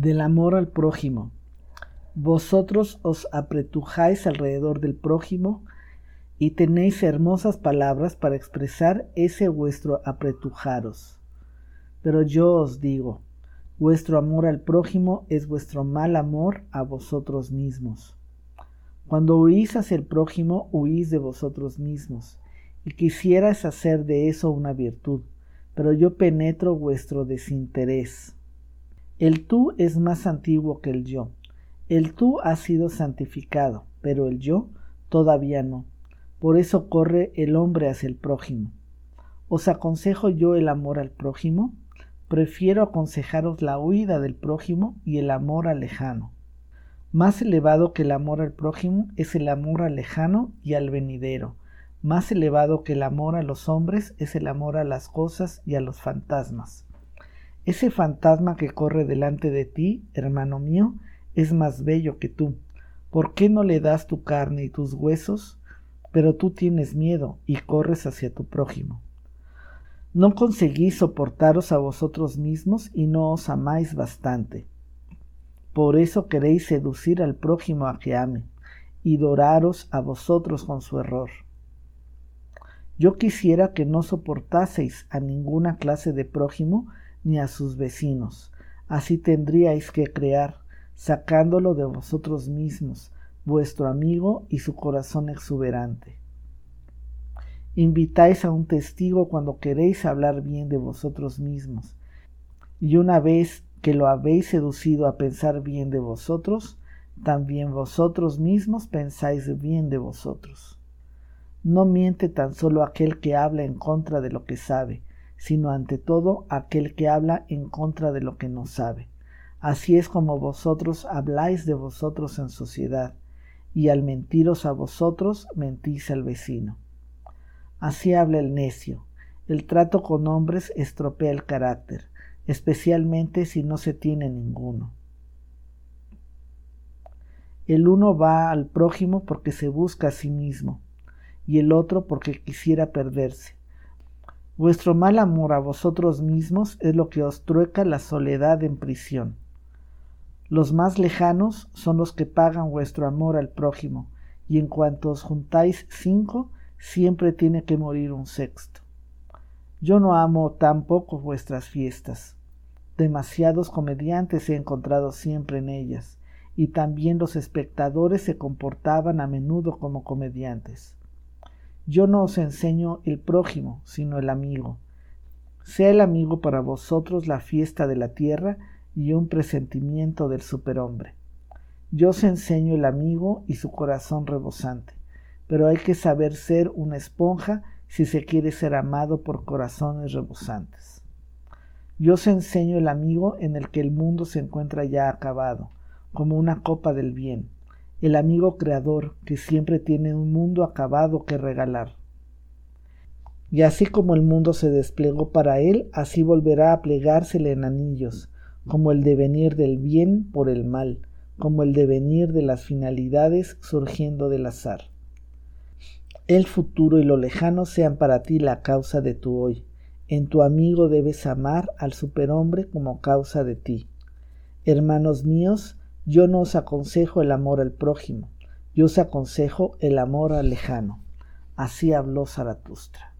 Del amor al prójimo. Vosotros os apretujáis alrededor del prójimo y tenéis hermosas palabras para expresar ese vuestro apretujaros. Pero yo os digo, vuestro amor al prójimo es vuestro mal amor a vosotros mismos. Cuando huís hacia el prójimo, huís de vosotros mismos, y quisierais hacer de eso una virtud, pero yo penetro vuestro desinterés. El tú es más antiguo que el yo. El tú ha sido santificado, pero el yo todavía no. Por eso corre el hombre hacia el prójimo. ¿Os aconsejo yo el amor al prójimo? Prefiero aconsejaros la huida del prójimo y el amor al lejano. Más elevado que el amor al prójimo es el amor al lejano y al venidero. Más elevado que el amor a los hombres es el amor a las cosas y a los fantasmas. Ese fantasma que corre delante de ti, hermano mío, es más bello que tú. ¿Por qué no le das tu carne y tus huesos? Pero tú tienes miedo y corres hacia tu prójimo. No conseguís soportaros a vosotros mismos y no os amáis bastante. Por eso queréis seducir al prójimo a que ame y doraros a vosotros con su error. Yo quisiera que no soportaseis a ninguna clase de prójimo ni a sus vecinos. Así tendríais que crear, sacándolo de vosotros mismos, vuestro amigo y su corazón exuberante. Invitáis a un testigo cuando queréis hablar bien de vosotros mismos, y una vez que lo habéis seducido a pensar bien de vosotros, también vosotros mismos pensáis bien de vosotros. No miente tan solo aquel que habla en contra de lo que sabe, sino ante todo aquel que habla en contra de lo que no sabe. Así es como vosotros habláis de vosotros en sociedad, y al mentiros a vosotros mentís al vecino. Así habla el necio. El trato con hombres estropea el carácter, especialmente si no se tiene ninguno. El uno va al prójimo porque se busca a sí mismo, y el otro porque quisiera perderse. Vuestro mal amor a vosotros mismos es lo que os trueca la soledad en prisión. Los más lejanos son los que pagan vuestro amor al prójimo, y en cuanto os juntáis cinco, siempre tiene que morir un sexto. Yo no amo tampoco vuestras fiestas. Demasiados comediantes he encontrado siempre en ellas, y también los espectadores se comportaban a menudo como comediantes. Yo no os enseño el prójimo, sino el amigo. Sea el amigo para vosotros la fiesta de la tierra y un presentimiento del superhombre. Yo os enseño el amigo y su corazón rebosante, pero hay que saber ser una esponja si se quiere ser amado por corazones rebosantes. Yo os enseño el amigo en el que el mundo se encuentra ya acabado, como una copa del bien, el amigo creador que siempre tiene un mundo acabado que regalar. Y así como el mundo se desplegó para él, así volverá a plegársele en anillos, como el devenir del bien por el mal, como el devenir de las finalidades surgiendo del azar. El futuro y lo lejano sean para ti la causa de tu hoy. En tu amigo debes amar al superhombre como causa de ti. Hermanos míos, yo no os aconsejo el amor al prójimo, yo os aconsejo el amor al lejano. Así habló Zaratustra.